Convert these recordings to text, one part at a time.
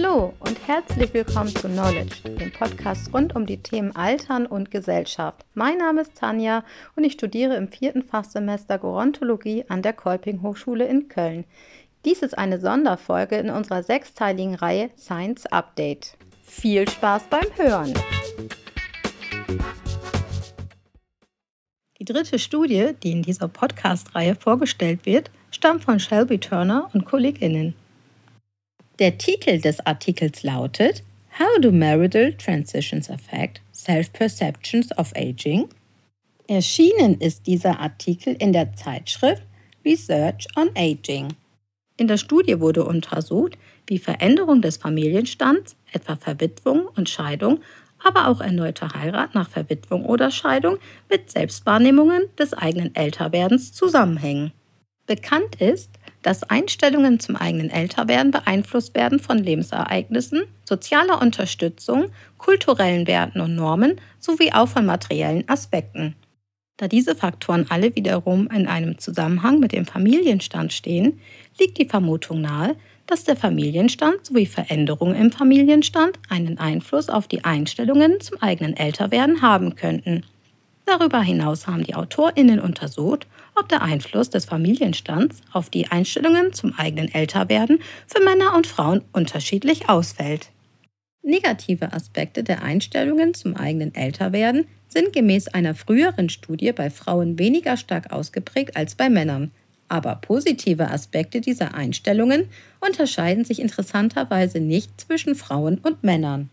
Hallo und herzlich willkommen zu Knowledge, dem Podcast rund um die Themen Altern und Gesellschaft. Mein Name ist Tanja und ich studiere im vierten Fachsemester Gerontologie an der Kolping Hochschule in Köln. Dies ist eine Sonderfolge in unserer sechsteiligen Reihe Science Update. Viel Spaß beim Hören! Die dritte Studie, die in dieser Podcast-Reihe vorgestellt wird, stammt von Shelby Turner und KollegInnen. Der Titel des Artikels lautet How do marital transitions affect self-perceptions of aging? Erschienen ist dieser Artikel in der Zeitschrift Research on Aging. In der Studie wurde untersucht, wie Veränderung des Familienstands, etwa Verwitwung und Scheidung, aber auch erneute Heirat nach Verwitwung oder Scheidung mit Selbstwahrnehmungen des eigenen Älterwerdens zusammenhängen. Bekannt ist, dass Einstellungen zum eigenen Älterwerden beeinflusst werden von Lebensereignissen, sozialer Unterstützung, kulturellen Werten und Normen sowie auch von materiellen Aspekten. Da diese Faktoren alle wiederum in einem Zusammenhang mit dem Familienstand stehen, liegt die Vermutung nahe, dass der Familienstand sowie Veränderungen im Familienstand einen Einfluss auf die Einstellungen zum eigenen Älterwerden haben könnten. Darüber hinaus haben die AutorInnen untersucht, ob der Einfluss des Familienstands auf die Einstellungen zum eigenen Älterwerden für Männer und Frauen unterschiedlich ausfällt. Negative Aspekte der Einstellungen zum eigenen Älterwerden sind gemäß einer früheren Studie bei Frauen weniger stark ausgeprägt als bei Männern. Aber positive Aspekte dieser Einstellungen unterscheiden sich interessanterweise nicht zwischen Frauen und Männern.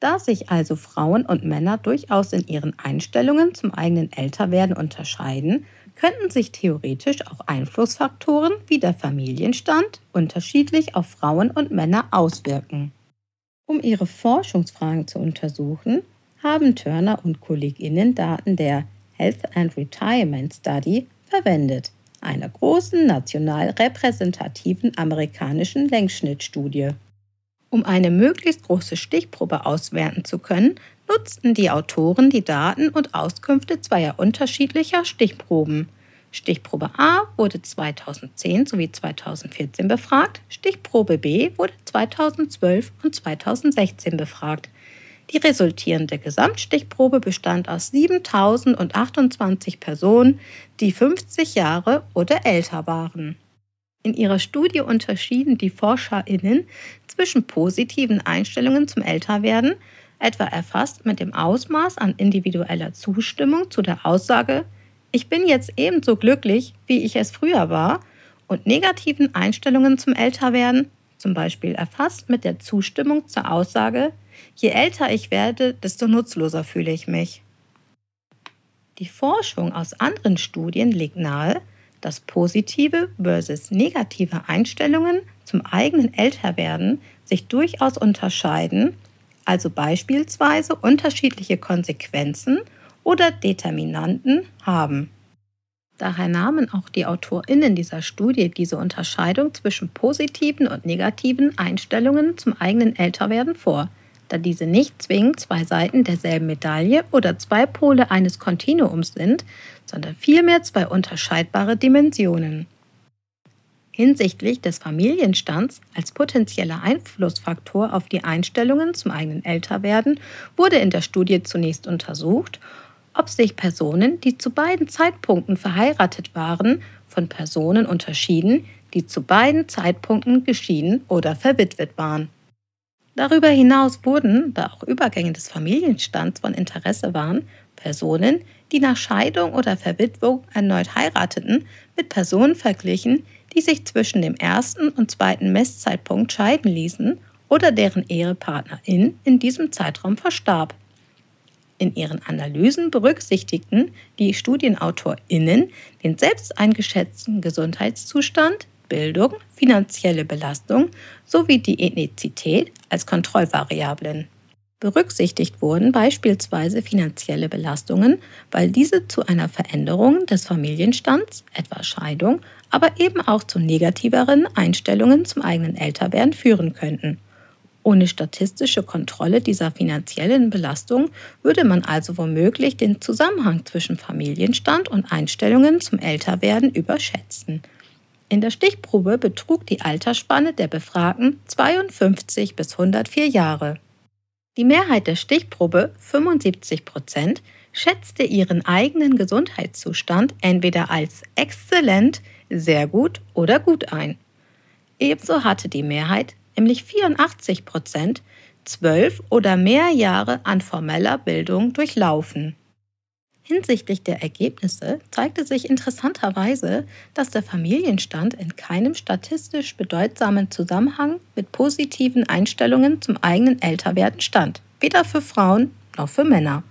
Da sich also Frauen und Männer durchaus in ihren Einstellungen zum eigenen Älterwerden unterscheiden, könnten sich theoretisch auch Einflussfaktoren wie der Familienstand unterschiedlich auf Frauen und Männer auswirken. Um ihre Forschungsfragen zu untersuchen, haben Turner und Kolleginnen Daten der Health and Retirement Study verwendet, einer großen national repräsentativen amerikanischen Längsschnittstudie. Um eine möglichst große Stichprobe auswerten zu können, nutzten die Autoren die Daten und Auskünfte zweier unterschiedlicher Stichproben. Stichprobe A wurde 2010 sowie 2014 befragt, Stichprobe B wurde 2012 und 2016 befragt. Die resultierende Gesamtstichprobe bestand aus 7028 Personen, die 50 Jahre oder älter waren. In ihrer Studie unterschieden die ForscherInnen zwischen positiven Einstellungen zum Älterwerden, etwa erfasst mit dem Ausmaß an individueller Zustimmung zu der Aussage, ich bin jetzt ebenso glücklich, wie ich es früher war, und negativen Einstellungen zum Älterwerden, zum Beispiel erfasst mit der Zustimmung zur Aussage, je älter ich werde, desto nutzloser fühle ich mich. Die Forschung aus anderen Studien legt nahe, dass positive versus negative Einstellungen zum eigenen Älterwerden sich durchaus unterscheiden, also beispielsweise unterschiedliche Konsequenzen oder Determinanten haben. Daher nahmen auch die AutorInnen dieser Studie diese Unterscheidung zwischen positiven und negativen Einstellungen zum eigenen Älterwerden vor, da diese nicht zwingend zwei Seiten derselben Medaille oder zwei Pole eines Kontinuums sind, sondern vielmehr zwei unterscheidbare Dimensionen. Hinsichtlich des Familienstands als potenzieller Einflussfaktor auf die Einstellungen zum eigenen Älterwerden wurde in der Studie zunächst untersucht, ob sich Personen, die zu beiden Zeitpunkten verheiratet waren, von Personen unterschieden, die zu beiden Zeitpunkten geschieden oder verwitwet waren. Darüber hinaus wurden, da auch Übergänge des Familienstands von Interesse waren, Personen, die nach Scheidung oder Verwitwung erneut heirateten, mit Personen verglichen, die sich zwischen dem ersten und zweiten Messzeitpunkt scheiden ließen oder deren Ehepartnerin in diesem Zeitraum verstarb. In ihren Analysen berücksichtigten die StudienautorInnen den selbst eingeschätzten Gesundheitszustand, Bildung, finanzielle Belastung sowie die Ethnizität als Kontrollvariablen. Berücksichtigt wurden beispielsweise finanzielle Belastungen, weil diese zu einer Veränderung des Familienstands, etwa Scheidung, aber eben auch zu negativeren Einstellungen zum eigenen Älterwerden führen könnten. Ohne statistische Kontrolle dieser finanziellen Belastung würde man also womöglich den Zusammenhang zwischen Familienstand und Einstellungen zum Älterwerden überschätzen. In der Stichprobe betrug die Altersspanne der Befragten 52 bis 104 Jahre. Die Mehrheit der Stichprobe, 75 Prozent, schätzte ihren eigenen Gesundheitszustand entweder als exzellent, sehr gut oder gut ein. Ebenso hatte die Mehrheit, nämlich 84 Prozent, zwölf oder mehr Jahre an formeller Bildung durchlaufen. Hinsichtlich der Ergebnisse zeigte sich interessanterweise, dass der Familienstand in keinem statistisch bedeutsamen Zusammenhang mit positiven Einstellungen zum eigenen Älterwerden stand, weder für Frauen noch für Männer.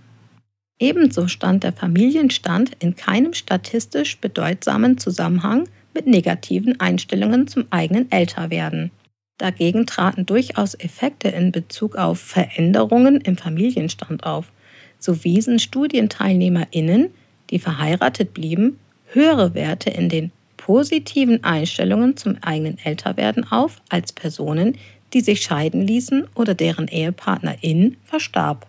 Ebenso stand der Familienstand in keinem statistisch bedeutsamen Zusammenhang mit negativen Einstellungen zum eigenen Älterwerden. Dagegen traten durchaus Effekte in Bezug auf Veränderungen im Familienstand auf, so wiesen StudienteilnehmerInnen, die verheiratet blieben, höhere Werte in den positiven Einstellungen zum eigenen Älterwerden auf als Personen, die sich scheiden ließen oder deren Ehepartnerin verstarb.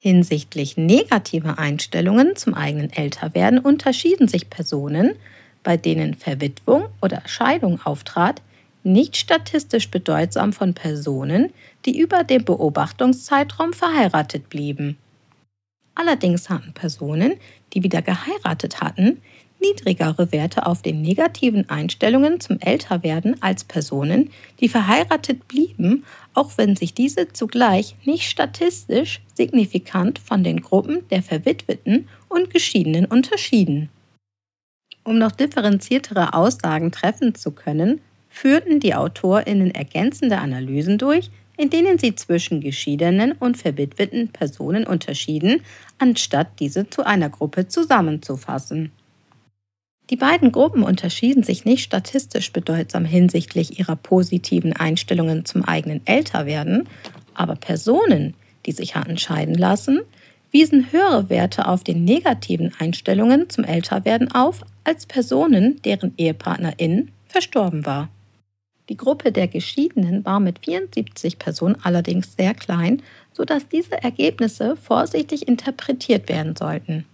Hinsichtlich negativer Einstellungen zum eigenen Älterwerden unterschieden sich Personen, bei denen Verwitwung oder Scheidung auftrat, nicht statistisch bedeutsam von Personen, die über den Beobachtungszeitraum verheiratet blieben. Allerdings hatten Personen, die wieder geheiratet hatten, niedrigere Werte auf den negativen Einstellungen zum Älterwerden als Personen, die verheiratet blieben, auch wenn sich diese zugleich nicht statistisch signifikant von den Gruppen der Verwitweten und Geschiedenen unterschieden. Um noch differenziertere Aussagen treffen zu können, führten die AutorInnen ergänzende Analysen durch, in denen sie zwischen geschiedenen und verwitweten Personen unterschieden, anstatt diese zu einer Gruppe zusammenzufassen. Die beiden Gruppen unterschieden sich nicht statistisch bedeutsam hinsichtlich ihrer positiven Einstellungen zum eigenen Älterwerden, aber Personen, die sich hatten scheiden lassen, wiesen höhere Werte auf den negativen Einstellungen zum Älterwerden auf als Personen, deren Ehepartnerin verstorben war. Die Gruppe der Geschiedenen war mit 74 Personen allerdings sehr klein, sodass diese Ergebnisse vorsichtig interpretiert werden sollten.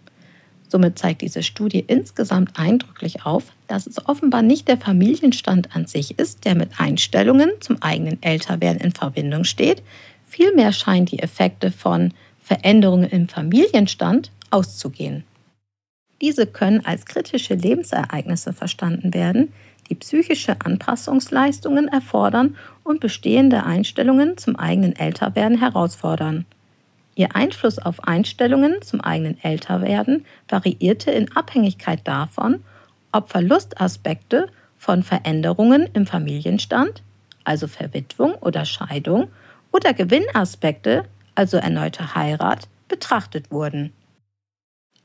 Somit zeigt diese Studie insgesamt eindrücklich auf, dass es offenbar nicht der Familienstand an sich ist, der mit Einstellungen zum eigenen Älterwerden in Verbindung steht, vielmehr scheinen die Effekte von Veränderungen im Familienstand auszugehen. Diese können als kritische Lebensereignisse verstanden werden, die psychische Anpassungsleistungen erfordern und bestehende Einstellungen zum eigenen Älterwerden herausfordern. Ihr Einfluss auf Einstellungen zum eigenen Älterwerden variierte in Abhängigkeit davon, ob Verlustaspekte von Veränderungen im Familienstand, also Verwitwung oder Scheidung, oder Gewinnaspekte, also erneute Heirat, betrachtet wurden.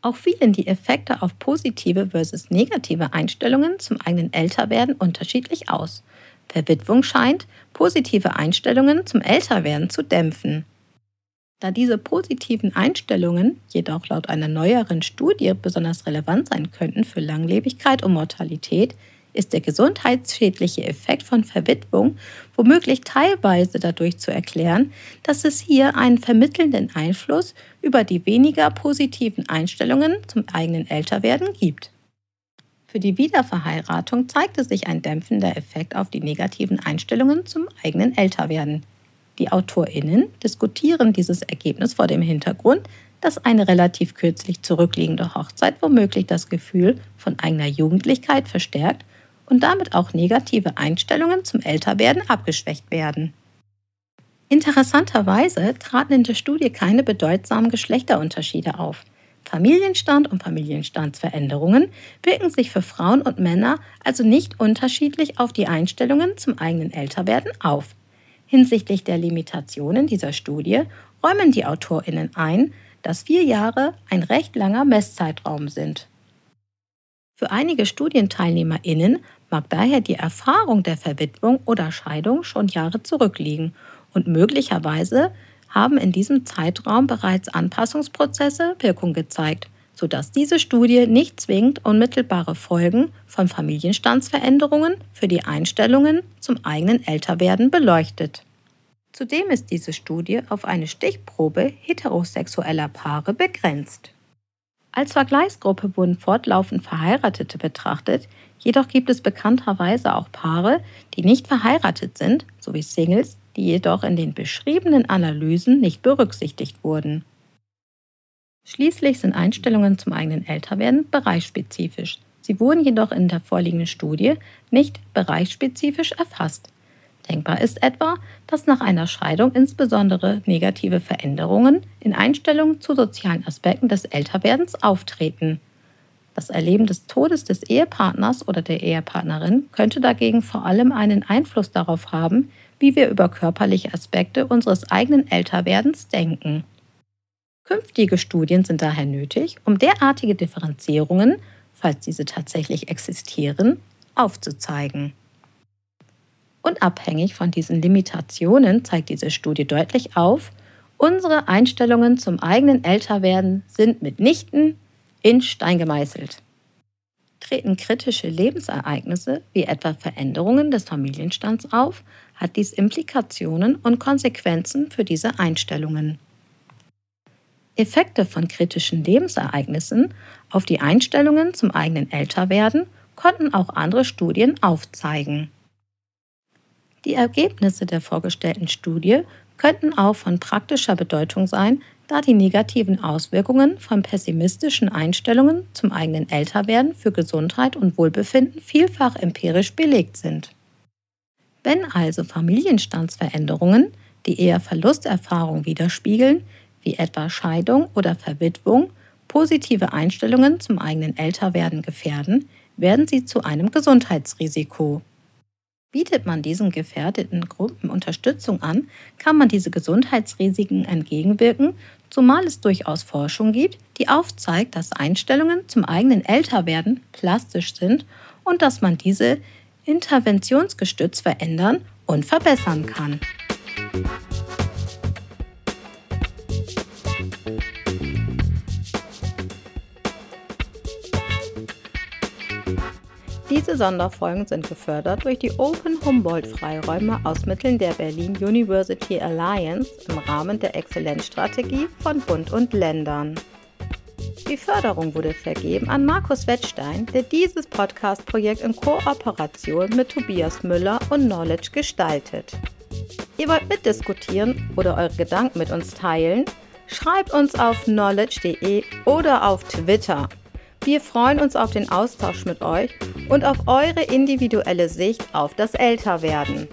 Auch fielen die Effekte auf positive versus negative Einstellungen zum eigenen Älterwerden unterschiedlich aus. Verwitwung scheint, positive Einstellungen zum Älterwerden zu dämpfen. Da diese positiven Einstellungen jedoch laut einer neueren Studie besonders relevant sein könnten für Langlebigkeit und Mortalität, ist der gesundheitsschädliche Effekt von Verwitwung womöglich teilweise dadurch zu erklären, dass es hier einen vermittelnden Einfluss über die weniger positiven Einstellungen zum eigenen Älterwerden gibt. Für die Wiederverheiratung zeigte sich ein dämpfender Effekt auf die negativen Einstellungen zum eigenen Älterwerden. Die AutorInnen diskutieren dieses Ergebnis vor dem Hintergrund, dass eine relativ kürzlich zurückliegende Hochzeit womöglich das Gefühl von eigener Jugendlichkeit verstärkt und damit auch negative Einstellungen zum Älterwerden abgeschwächt werden. Interessanterweise traten in der Studie keine bedeutsamen Geschlechterunterschiede auf. Familienstand und Familienstandsveränderungen wirken sich für Frauen und Männer also nicht unterschiedlich auf die Einstellungen zum eigenen Älterwerden auf. Hinsichtlich der Limitationen dieser Studie räumen die Autorinnen ein, dass vier Jahre ein recht langer Messzeitraum sind. Für einige Studienteilnehmerinnen mag daher die Erfahrung der Verwitwung oder Scheidung schon Jahre zurückliegen und möglicherweise haben in diesem Zeitraum bereits Anpassungsprozesse Wirkung gezeigt, sodass diese Studie nicht zwingend unmittelbare Folgen von Familienstandsveränderungen für die Einstellungen zum eigenen Älterwerden beleuchtet. Zudem ist diese Studie auf eine Stichprobe heterosexueller Paare begrenzt. Als Vergleichsgruppe wurden fortlaufend Verheiratete betrachtet, jedoch gibt es bekannterweise auch Paare, die nicht verheiratet sind, sowie Singles, die jedoch in den beschriebenen Analysen nicht berücksichtigt wurden. Schließlich sind Einstellungen zum eigenen Älterwerden bereichsspezifisch. Sie wurden jedoch in der vorliegenden Studie nicht bereichsspezifisch erfasst. Denkbar ist etwa, dass nach einer Scheidung insbesondere negative Veränderungen in Einstellungen zu sozialen Aspekten des Älterwerdens auftreten. Das Erleben des Todes des Ehepartners oder der Ehepartnerin könnte dagegen vor allem einen Einfluss darauf haben, wie wir über körperliche Aspekte unseres eigenen Älterwerdens denken. Künftige Studien sind daher nötig, um derartige Differenzierungen, falls diese tatsächlich existieren, aufzuzeigen. Unabhängig von diesen Limitationen zeigt diese Studie deutlich auf, unsere Einstellungen zum eigenen Älterwerden sind mitnichten in Stein gemeißelt. Treten kritische Lebensereignisse wie etwa Veränderungen des Familienstands auf, hat dies Implikationen und Konsequenzen für diese Einstellungen. Effekte von kritischen Lebensereignissen auf die Einstellungen zum eigenen Älterwerden konnten auch andere Studien aufzeigen. Die Ergebnisse der vorgestellten Studie könnten auch von praktischer Bedeutung sein, da die negativen Auswirkungen von pessimistischen Einstellungen zum eigenen Älterwerden für Gesundheit und Wohlbefinden vielfach empirisch belegt sind. Wenn also Familienstandsveränderungen, die eher Verlusterfahrung widerspiegeln, wie etwa Scheidung oder Verwitwung, positive Einstellungen zum eigenen Älterwerden gefährden, werden sie zu einem Gesundheitsrisiko. Bietet man diesen gefährdeten Gruppen Unterstützung an, kann man diese Gesundheitsrisiken entgegenwirken, zumal es durchaus Forschung gibt, die aufzeigt, dass Einstellungen zum eigenen Älterwerden plastisch sind und dass man diese interventionsgestützt verändern und verbessern kann. Diese Sonderfolgen sind gefördert durch die Open Humboldt Freiräume aus Mitteln der Berlin University Alliance im Rahmen der Exzellenzstrategie von Bund und Ländern. Die Förderung wurde vergeben an Markus Wettstein, der dieses Podcast-Projekt in Kooperation mit Tobias Müller und Knowledge gestaltet. Ihr wollt mitdiskutieren oder eure Gedanken mit uns teilen? Schreibt uns auf knowledge.de oder auf Twitter. Wir freuen uns auf den Austausch mit euch und auf eure individuelle Sicht auf das Älterwerden.